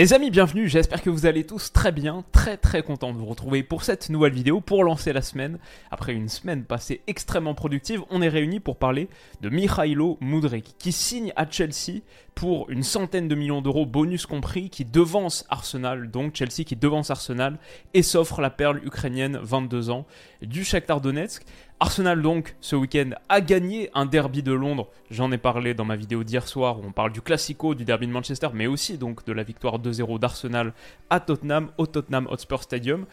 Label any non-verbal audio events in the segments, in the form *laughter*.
Les amis, bienvenue, j'espère que vous allez tous très bien, très très content de vous retrouver pour cette nouvelle vidéo, pour lancer la semaine. Après une semaine passée extrêmement productive, on est réunis pour parler de Mikhailo Mudrik, qui signe à Chelsea pour une centaine de millions d'euros, bonus compris, qui devance Arsenal, donc Chelsea qui devance Arsenal, et s'offre la perle ukrainienne, 22 ans, du Shakhtar Donetsk. Arsenal donc ce week-end a gagné un derby de Londres. J'en ai parlé dans ma vidéo d'hier soir où on parle du classico du derby de Manchester, mais aussi donc de la victoire 2-0 d'Arsenal à Tottenham au Tottenham Hotspur Stadium.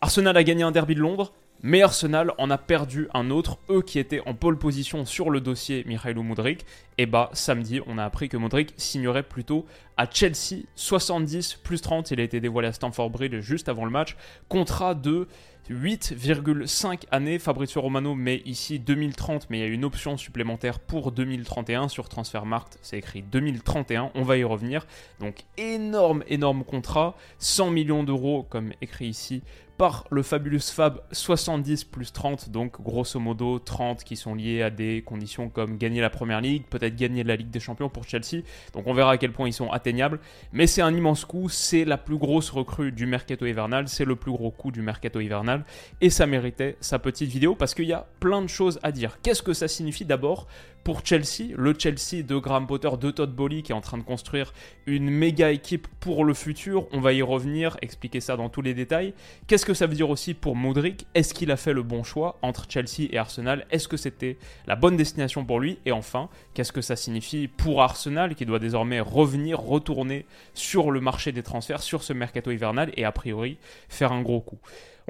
Arsenal a gagné un derby de Londres, mais Arsenal en a perdu un autre, eux qui étaient en pole position sur le dossier Mikhailo Mudrik. Et bah samedi, on a appris que Mudrik signerait plutôt à Chelsea 70 plus 30. Il a été dévoilé à Stamford Bridge juste avant le match. Contrat de 8,5 années. Fabrizio Romano met ici 2030, mais il y a une option supplémentaire pour 2031 sur Transfermarkt. C'est écrit 2031, on va y revenir. Donc énorme, énorme contrat. 100 millions d'euros, comme écrit ici, par le Fabulous Fab 70 plus 30, donc grosso modo 30 qui sont liés à des conditions comme gagner la Première Ligue, peut-être gagner la Ligue des Champions pour Chelsea. Donc on verra à quel point ils sont atteignables. Mais c'est un immense coup, c'est la plus grosse recrue du mercato hivernal, c'est le plus gros coup du mercato hivernal. Et ça méritait sa petite vidéo parce qu'il y a plein de choses à dire. Qu'est-ce que ça signifie d'abord pour Chelsea, le Chelsea de Graham Potter, de Todd Bowley qui est en train de construire une méga équipe pour le futur? On va y revenir, expliquer ça dans tous les détails. Qu'est-ce que ça veut dire aussi pour Modric? Est-ce qu'il a fait le bon choix entre Chelsea et Arsenal? Est-ce que c'était la bonne destination pour lui? Et enfin, qu'est-ce que ça signifie pour Arsenal qui doit désormais revenir, retourner sur le marché des transferts, sur ce mercato hivernal et a priori faire un gros coup?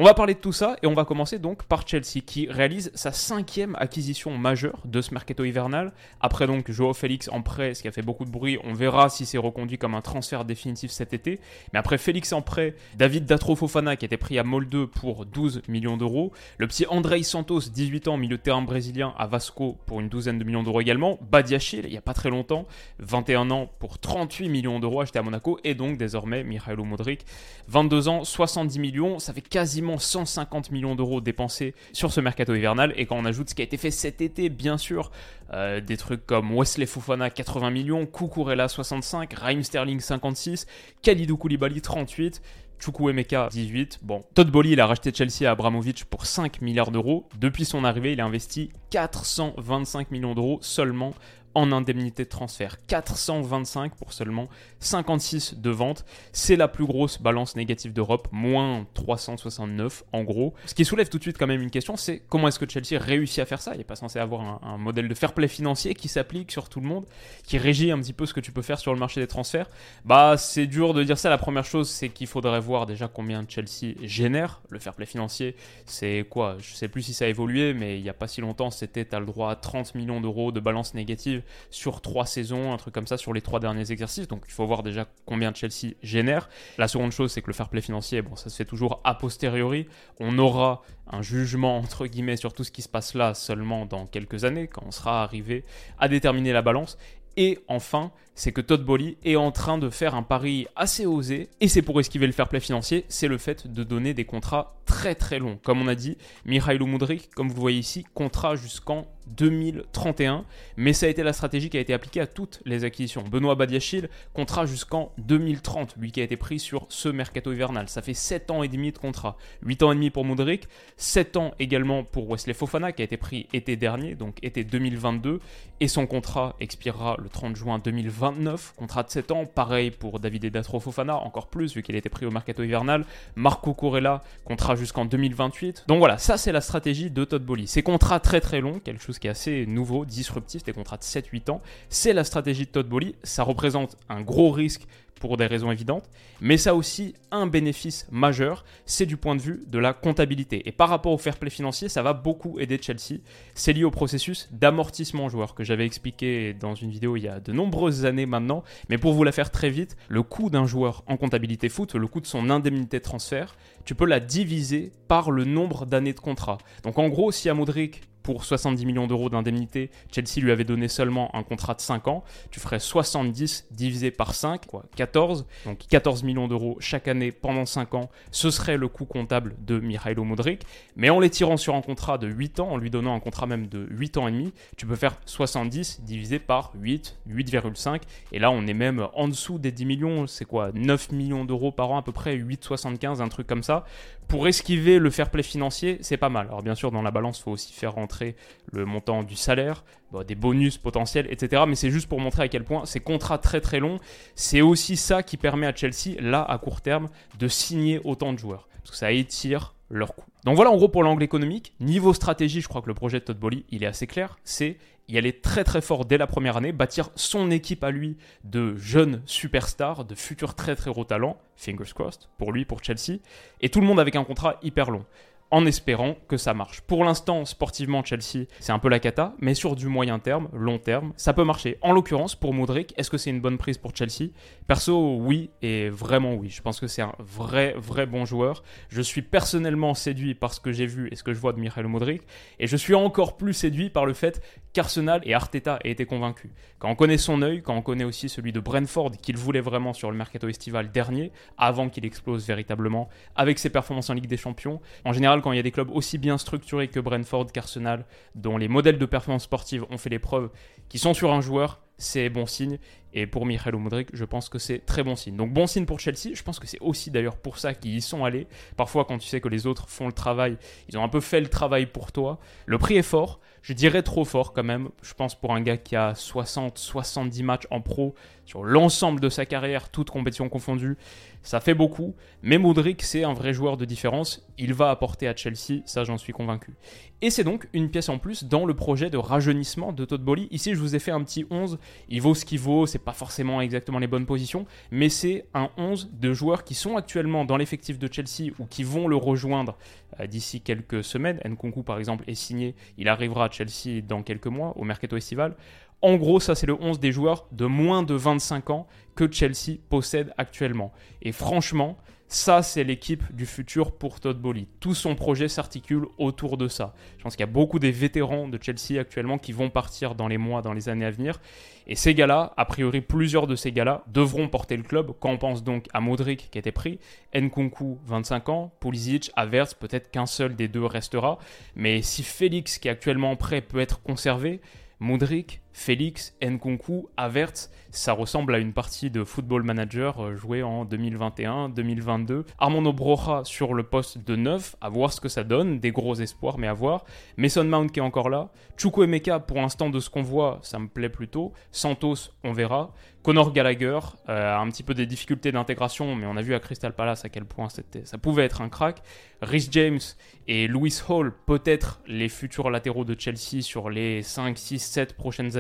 On va parler de tout ça et on va commencer donc par Chelsea qui réalise sa cinquième acquisition majeure de ce mercato hivernal. Après donc Joao Félix en prêt, ce qui a fait beaucoup de bruit, on verra si c'est reconduit comme un transfert définitif cet été. Mais après Félix en prêt, David Datro Fofana qui était pris à Molde pour 12 millions d'euros, le petit Andrei Santos, 18 ans, milieu de terrain brésilien à Vasco pour une douzaine de millions d'euros également, Badiachil il n'y a pas très longtemps, 21 ans pour 38 millions d'euros achetés à Monaco et donc désormais Mikhailo Modric, 22 ans, 70 millions, ça fait quasiment 150 millions d'euros dépensés sur ce mercato hivernal. Et quand on ajoute ce qui a été fait cet été, bien sûr, euh, des trucs comme Wesley Fofana 80 millions, Kukurela 65, Raheem Sterling 56, Khalidou Koulibaly 38, Chukwuemeka 18. Bon, Todd Bowley, il a racheté Chelsea à Abramovich pour 5 milliards d'euros. Depuis son arrivée, il a investi 425 millions d'euros seulement en indemnité de transfert. 425 pour seulement 56 de vente. C'est la plus grosse balance négative d'Europe, moins 369 en gros. Ce qui soulève tout de suite quand même une question, c'est comment est-ce que Chelsea réussit à faire ça? Il n'est pas censé avoir un, modèle de fair play financier qui s'applique sur tout le monde, qui régit un petit peu ce que tu peux faire sur le marché des transferts. Bah c'est dur de dire ça. La première chose, c'est qu'il faudrait voir déjà combien Chelsea génère. Le fair play financier, c'est quoi? Je sais plus si ça a évolué, mais il n'y a pas si longtemps, c'était as le droit à 30 millions d'euros de balance négative sur trois saisons, un truc comme ça sur les trois derniers exercices. Donc il faut voir déjà combien Chelsea génère. La seconde chose, c'est que le fair play financier, bon, ça se fait toujours a posteriori. On aura un jugement entre guillemets sur tout ce qui se passe là seulement dans quelques années, quand on sera arrivé à déterminer la balance. Et enfin, c'est que Todd Bolly est en train de faire un pari assez osé, et c'est pour esquiver le fair play financier, c'est le fait de donner des contrats très très longs. Comme on a dit, Mikhailo Mudrik, comme vous le voyez ici, contrat jusqu'en 2031, mais ça a été la stratégie qui a été appliquée à toutes les acquisitions. Benoît Badiachil, contrat jusqu'en 2030, lui qui a été pris sur ce mercato hivernal. Ça fait 7 ans et demi de contrat. 8 ans et demi pour Modric, 7 ans également pour Wesley Fofana qui a été pris été dernier, donc été 2022, et son contrat expirera le 30 juin 2029. Contrat de 7 ans, pareil pour David Edatro Fofana, encore plus vu qu'il a été pris au mercato hivernal. Marco Corella, contrat jusqu'en 2028. Donc voilà, ça c'est la stratégie de Todd Bowley. Ces contrats très très longs, quelque chose qui est assez nouveau, disruptif, des contrats de 7-8 ans, c'est la stratégie de Todd Bowley. Ça représente un gros risque pour des raisons évidentes, mais ça a aussi un bénéfice majeur, c'est du point de vue de la comptabilité. Et par rapport au fair play financier, ça va beaucoup aider Chelsea. C'est lié au processus d'amortissement joueur que j'avais expliqué dans une vidéo il y a de nombreuses années maintenant, mais pour vous la faire très vite, le coût d'un joueur en comptabilité foot, le coût de son indemnité de transfert, tu peux la diviser par le nombre d'années de contrat. Donc en gros, si à Modric, pour 70 millions d'euros d'indemnité, Chelsea lui avait donné seulement un contrat de 5 ans, tu ferais 70 divisé par 5, quoi, 14, donc. 14 millions d'euros chaque année pendant 5 ans, ce serait le coût comptable de Mihailo Modric, mais en les tirant sur un contrat de 8 ans, en lui donnant un contrat même de 8 ans et demi, tu peux faire 70 divisé par 8, 8,5, et là on est même en dessous des 10 millions, c'est quoi, 9 millions d'euros par an à peu près, 8,75, un truc comme ça, pour esquiver le fair play financier, c'est pas mal. Alors bien sûr, dans la balance, il faut aussi faire rentrer le montant du salaire, des bonus potentiels, etc. Mais c'est juste pour montrer à quel point ces contrats très très longs, c'est aussi ça qui permet à Chelsea, là, à court terme, de signer autant de joueurs. Parce que ça étire leur coût. Donc voilà en gros pour l'angle économique. Niveau stratégie, je crois que le projet de Todd Bowley, il est assez clair. C'est y aller très très fort dès la première année, bâtir son équipe à lui de jeunes superstars, de futurs très très gros talents, fingers crossed, pour lui, pour Chelsea, et tout le monde avec un contrat hyper long en espérant que ça marche. Pour l'instant, sportivement, Chelsea, c'est un peu la cata, mais sur du moyen terme, long terme, ça peut marcher. En l'occurrence, pour Modric, est-ce que c'est une bonne prise pour Chelsea? Perso, oui, et vraiment oui. Je pense que c'est un vrai, vrai bon joueur. Je suis personnellement séduit par ce que j'ai vu et ce que je vois de Michael Modric, et je suis encore plus séduit par le fait qu'Arsenal et Arteta aient été convaincus. Quand on connaît son œil, quand on connaît aussi celui de Brentford, qu'il voulait vraiment sur le mercato estival dernier, avant qu'il explose véritablement, avec ses performances en Ligue des Champions, en général, quand il y a des clubs aussi bien structurés que Brentford, qu'Arsenal, dont les modèles de performance sportive ont fait les preuves, qui sont sur un joueur, c'est bon signe. Et pour Michael Modric, je pense que c'est très bon signe. Donc bon signe pour Chelsea. Je pense que c'est aussi d'ailleurs pour ça qu'ils y sont allés. Parfois, quand tu sais que les autres font le travail, ils ont un peu fait le travail pour toi. Le prix est fort. Je dirais trop fort quand même. Je pense pour un gars qui a 60-70 matchs en pro sur l'ensemble de sa carrière, toutes compétitions confondues, ça fait beaucoup. Mais Modric, c'est un vrai joueur de différence. Il va apporter à Chelsea, ça j'en suis convaincu. Et c'est donc une pièce en plus dans le projet de rajeunissement de Todd Bowley. Ici, je vous ai fait un petit 11. Il vaut ce qu'il vaut, c'est pas forcément exactement les bonnes positions, mais c'est un 11 de joueurs qui sont actuellement dans l'effectif de Chelsea ou qui vont le rejoindre euh, d'ici quelques semaines. Nkunku, par exemple, est signé. Il arrivera à Chelsea dans quelques mois, au mercato estival. En gros, ça c'est le 11 des joueurs de moins de 25 ans que Chelsea possède actuellement. Et franchement, ça c'est l'équipe du futur pour Todd Bowley. Tout son projet s'articule autour de ça. Je pense qu'il y a beaucoup des vétérans de Chelsea actuellement qui vont partir dans les mois, dans les années à venir. Et ces gars-là, a priori plusieurs de ces gars-là, devront porter le club. Quand on pense donc à Modric qui a été pris, Nkunku 25 ans, Pulisic, Havertz, peut-être qu'un seul des deux restera. Mais si Félix qui est actuellement prêt peut être conservé, Modric, Félix, Nkunku, Havertz, ça ressemble à une partie de Football Manager euh, jouée en 2021-2022. Armando Broja sur le poste de 9, à voir ce que ça donne, des gros espoirs, mais à voir. Mason Mount qui est encore là. Chukwuemeka, pour l'instant, de ce qu'on voit, ça me plaît plutôt. Santos, on verra. Conor Gallagher euh, un petit peu des difficultés d'intégration, mais on a vu à Crystal Palace à quel point ça pouvait être un crack. Rhys James et Lewis Hall, peut-être les futurs latéraux de Chelsea sur les 5, 6, 7 prochaines années.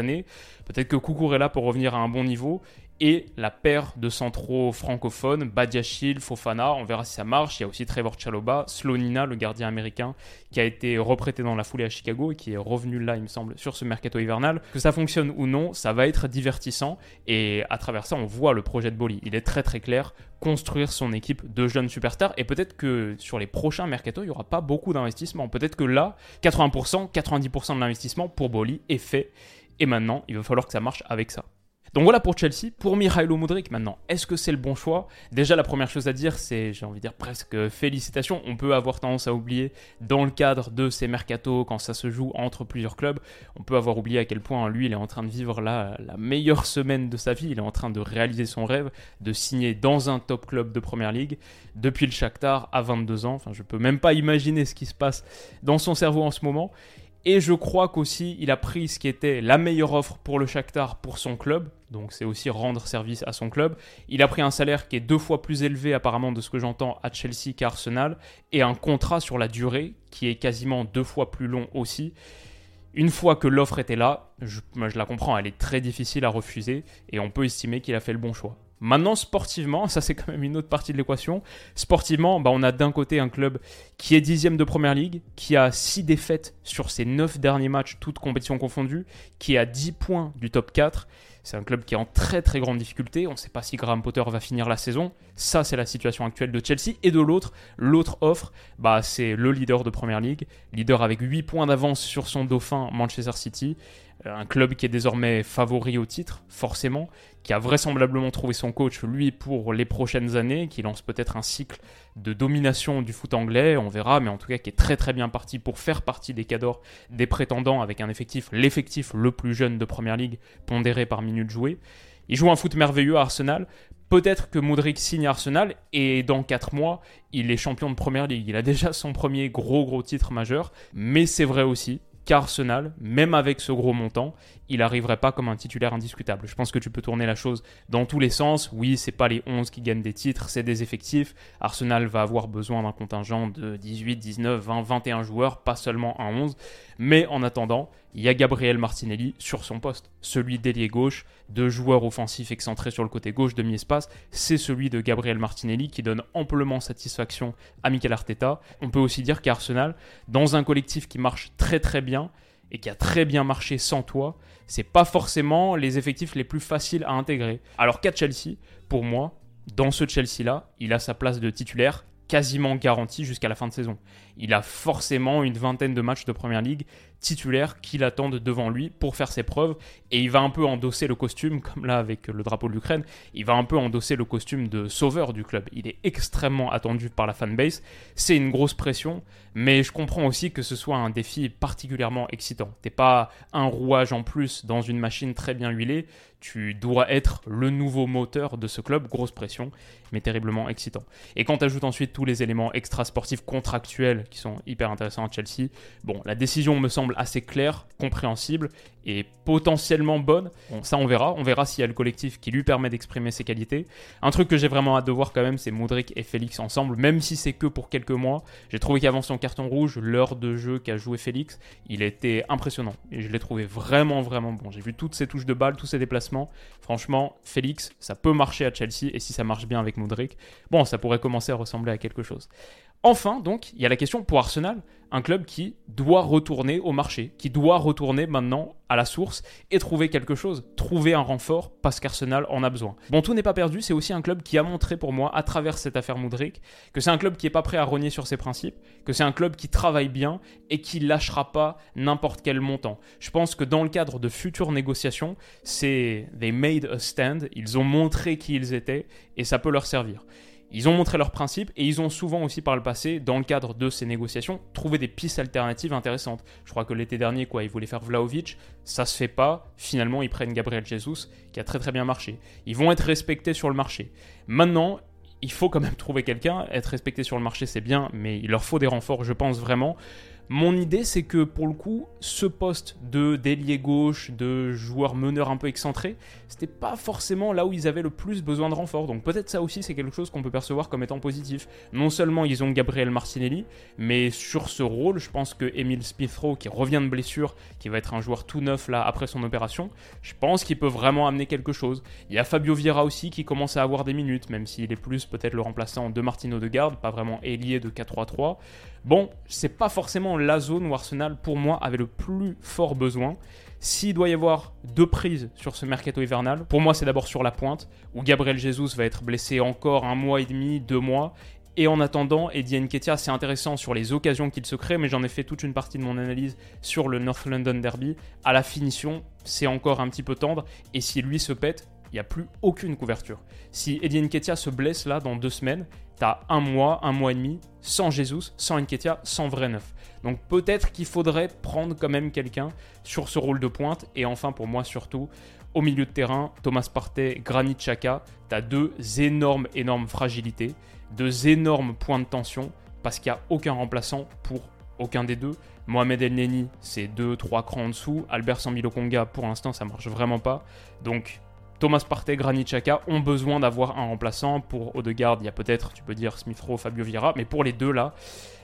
Peut-être que Koukour est là pour revenir à un bon niveau et la paire de centraux francophones, Badiachil, Fofana, on verra si ça marche. Il y a aussi Trevor Chaloba, Slonina, le gardien américain, qui a été reprêté dans la foulée à Chicago et qui est revenu là, il me semble, sur ce mercato hivernal. Que ça fonctionne ou non, ça va être divertissant et à travers ça, on voit le projet de Boli. Il est très très clair, construire son équipe de jeunes superstars et peut-être que sur les prochains mercato, il n'y aura pas beaucoup d'investissement. Peut-être que là, 80%, 90% de l'investissement pour Boli est fait et maintenant, il va falloir que ça marche avec ça. Donc voilà pour Chelsea. Pour Mihailo Mudrik maintenant, est-ce que c'est le bon choix? Déjà la première chose à dire c'est, j'ai envie de dire presque félicitations. On peut avoir tendance à oublier dans le cadre de ces mercato quand ça se joue entre plusieurs clubs, on peut avoir oublié à quel point lui il est en train de vivre la, la meilleure semaine de sa vie. Il est en train de réaliser son rêve de signer dans un top club de première ligue depuis le Shakhtar à 22 ans. Enfin je peux même pas imaginer ce qui se passe dans son cerveau en ce moment. Et je crois qu'aussi, il a pris ce qui était la meilleure offre pour le Shakhtar pour son club. Donc c'est aussi rendre service à son club. Il a pris un salaire qui est deux fois plus élevé apparemment de ce que j'entends à Chelsea qu'à Arsenal. Et un contrat sur la durée qui est quasiment deux fois plus long aussi. Une fois que l'offre était là, je, je la comprends, elle est très difficile à refuser. Et on peut estimer qu'il a fait le bon choix. Maintenant, sportivement, *laughs* ça c'est quand même une autre partie de l'équation. Sportivement, bah, on a d'un côté un club qui est dixième de première ligue, qui a six défaites sur ses neuf derniers matchs, toutes compétitions confondues, qui est à 10 points du top 4. C'est un club qui est en très très grande difficulté. On ne sait pas si Graham Potter va finir la saison. Ça, c'est la situation actuelle de Chelsea. Et de l'autre, l'autre offre, bah, c'est le leader de Première Ligue. Leader avec 8 points d'avance sur son dauphin Manchester City. Un club qui est désormais favori au titre, forcément, qui a vraisemblablement trouvé son coach, lui, pour les prochaines années, qui lance peut-être un cycle de domination du foot anglais, on verra, mais en tout cas qui est très très bien parti pour faire partie des cadors des prétendants avec un effectif, l'effectif le plus jeune de Première Ligue, pondéré par minute jouée. Il joue un foot merveilleux à Arsenal. Peut-être que Modric signe Arsenal et dans 4 mois, il est champion de Première Ligue. Il a déjà son premier gros gros titre majeur. Mais c'est vrai aussi qu'Arsenal, même avec ce gros montant, il n'arriverait pas comme un titulaire indiscutable. Je pense que tu peux tourner la chose dans tous les sens. Oui, c'est pas les 11 qui gagnent des titres, c'est des effectifs. Arsenal va avoir besoin d'un contingent de 18, 19, 20, 21 joueurs, pas seulement un 11. Mais en attendant, il y a Gabriel Martinelli sur son poste, celui d'ailier gauche, de joueur offensif excentré sur le côté gauche de mi-espace, c'est celui de Gabriel Martinelli qui donne amplement satisfaction à Mikel Arteta. On peut aussi dire qu'Arsenal, dans un collectif qui marche très très bien et qui a très bien marché sans toi, c'est pas forcément les effectifs les plus faciles à intégrer. Alors qu'à Chelsea, pour moi, dans ce Chelsea-là, il a sa place de titulaire quasiment garantie jusqu'à la fin de saison. Il a forcément une vingtaine de matchs de Première Ligue titulaires qui l'attendent devant lui pour faire ses preuves et il va un peu endosser le costume, *laughs* comme là avec le drapeau de l'Ukraine, il va un peu endosser le costume de sauveur du club. Il est extrêmement attendu par la fanbase, c'est une grosse pression, mais je comprends aussi que ce soit un défi particulièrement excitant. T'es pas un rouage en plus dans une machine très bien huilée, tu dois être le nouveau moteur de ce club, grosse pression, mais terriblement excitant. Et quand tu ajoutes ensuite tous les éléments extrasportifs contractuels qui sont hyper intéressants à Chelsea, bon, la décision me semble assez claire, compréhensible et potentiellement bonne. Bon, ça on verra, on verra s'il y a le collectif qui lui permet d'exprimer ses qualités. Un truc que j'ai vraiment hâte de voir quand même, c'est Modric et Félix ensemble, même si c'est que pour quelques mois. J'ai trouvé qu'avant son carton rouge, l'heure de jeu qu'a joué Félix, il était impressionnant et je l'ai trouvé vraiment vraiment bon. J'ai vu toutes ses touches de balle, tous ses déplacements. Franchement, Félix, ça peut marcher à Chelsea et si ça marche bien avec Modric, bon, ça pourrait commencer à ressembler à quelque chose. Enfin, donc, il y a la question pour Arsenal, un club qui doit retourner au marché, qui doit retourner maintenant à la source et trouver quelque chose, trouver un renfort parce qu'Arsenal en a besoin. Bon, tout n'est pas perdu, c'est aussi un club qui a montré pour moi, à travers cette affaire Moudric, que c'est un club qui n'est pas prêt à renier sur ses principes, que c'est un club qui travaille bien et qui lâchera pas n'importe quel montant. Je pense que dans le cadre de futures négociations, c'est they made a stand, ils ont montré qui ils étaient et ça peut leur servir. Ils ont montré leurs principes et ils ont souvent aussi par le passé, dans le cadre de ces négociations, trouvé des pistes alternatives intéressantes. Je crois que l'été dernier, quoi, ils voulaient faire Vlaovic, ça se fait pas. Finalement, ils prennent Gabriel Jesus, qui a très très bien marché. Ils vont être respectés sur le marché. Maintenant, il faut quand même trouver quelqu'un. Être respecté sur le marché, c'est bien, mais il leur faut des renforts, je pense vraiment. Mon idée, c'est que pour le coup, ce poste de délié gauche, de joueur meneur un peu excentré, c'était pas forcément là où ils avaient le plus besoin de renfort. Donc peut-être ça aussi, c'est quelque chose qu'on peut percevoir comme étant positif. Non seulement ils ont Gabriel Martinelli, mais sur ce rôle, je pense que Emile Smithrow, qui revient de blessure, qui va être un joueur tout neuf là après son opération, je pense qu'il peut vraiment amener quelque chose. Il y a Fabio Vieira aussi qui commence à avoir des minutes, même s'il est plus peut-être le remplaçant de Martino de Garde, pas vraiment ailier de 4-3-3. Bon, c'est pas forcément la zone où Arsenal, pour moi, avait le plus fort besoin. S'il doit y avoir deux prises sur ce mercato hivernal, pour moi, c'est d'abord sur la pointe, où Gabriel Jesus va être blessé encore un mois et demi, deux mois, Et en attendant, Eddie Nketiah, c'est intéressant sur les occasions qu'il se crée, mais j'en ai fait toute une partie de mon analyse sur le North London Derby. À la finition, c'est encore un petit peu tendre, et si lui se pète, il n'y a plus aucune couverture. Si Eddie Nketiah se blesse là dans deux semaines, t'as un mois, un mois et demi, sans Jesus, sans Nketiah, sans vrai neuf. Donc peut-être qu'il faudrait prendre quand même quelqu'un sur ce rôle de pointe. Et enfin, pour moi surtout, au milieu de terrain, Thomas Partey, Granit Xhaka, t'as deux énormes, énormes fragilités, deux énormes points de tension, parce qu'il n'y a aucun remplaçant pour aucun des deux. Mohamed El Neni, c'est 2-3 crans en dessous. Albert Sambilo Konga, pour l'instant, ça marche vraiment pas. Donc Thomas Partey, Granit Xhaka ont besoin d'avoir un remplaçant. Pour Odegaard, il y a peut-être, tu peux dire, Smith Rowe, Fabio Vieira, mais pour les deux là,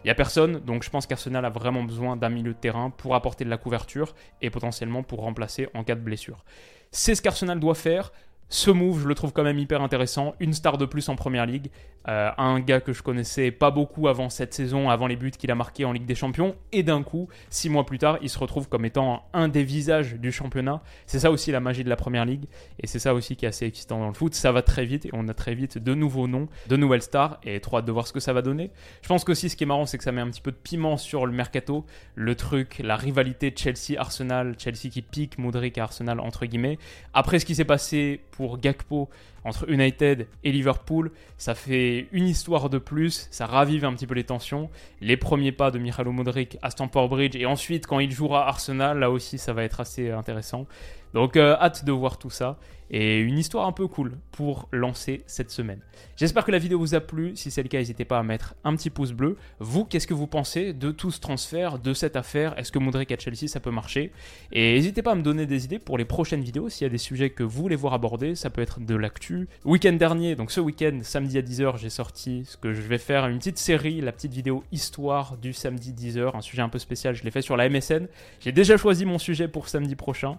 il n'y a personne. Donc je pense qu'Arsenal a vraiment besoin d'un milieu de terrain pour apporter de la couverture et potentiellement pour remplacer en cas de blessure. C'est ce qu'Arsenal doit faire. Ce move, je le trouve quand même hyper intéressant. Une star de plus en première ligue. Euh, un gars que je connaissais pas beaucoup avant cette saison, avant les buts qu'il a marqués en Ligue des Champions. Et d'un coup, six mois plus tard, il se retrouve comme étant un des visages du championnat. C'est ça aussi la magie de la première ligue. Et c'est ça aussi qui est assez excitant dans le foot. Ça va très vite et on a très vite de nouveaux noms, de nouvelles stars. Et trop hâte de voir ce que ça va donner. Je pense qu'aussi, ce qui est marrant, c'est que ça met un petit peu de piment sur le mercato. Le truc, la rivalité Chelsea-Arsenal. Chelsea qui pique Modric à Arsenal, entre guillemets. Après ce qui s'est passé pour Gakpo entre United et Liverpool, ça fait une histoire de plus, ça ravive un petit peu les tensions. Les premiers pas de Michalo Modric à Stamford Bridge et ensuite quand il jouera Arsenal, là aussi ça va être assez intéressant. Donc euh, hâte de voir tout ça et une histoire un peu cool pour lancer cette semaine. J'espère que la vidéo vous a plu. Si c'est le cas, n'hésitez pas à mettre un petit pouce bleu. Vous, qu'est-ce que vous pensez de tout ce transfert, de cette affaire? Est-ce que Modric à ça peut marcher? Et n'hésitez pas à me donner des idées pour les prochaines vidéos. S'il y a des sujets que vous voulez voir abordés, ça peut être de l'actu. Week-end dernier, donc ce week-end, samedi à 10h, j'ai sorti ce que je vais faire, une petite série, la petite vidéo histoire du samedi 10h, un sujet un peu spécial. Je l'ai fait sur la MSN. J'ai déjà choisi mon sujet pour samedi prochain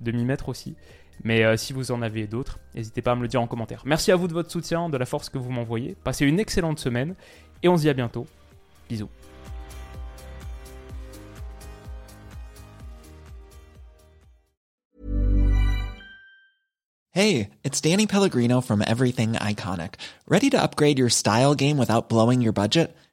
de m'y mettre aussi. Mais euh, si vous en avez d'autres, n'hésitez pas à me le dire en commentaire. Merci à vous de votre soutien, de la force que vous m'envoyez. Passez une excellente semaine et on se dit à bientôt. Bisous. Hey, it's Danny Pellegrino from Everything Iconic. Ready to upgrade your style game without blowing your budget?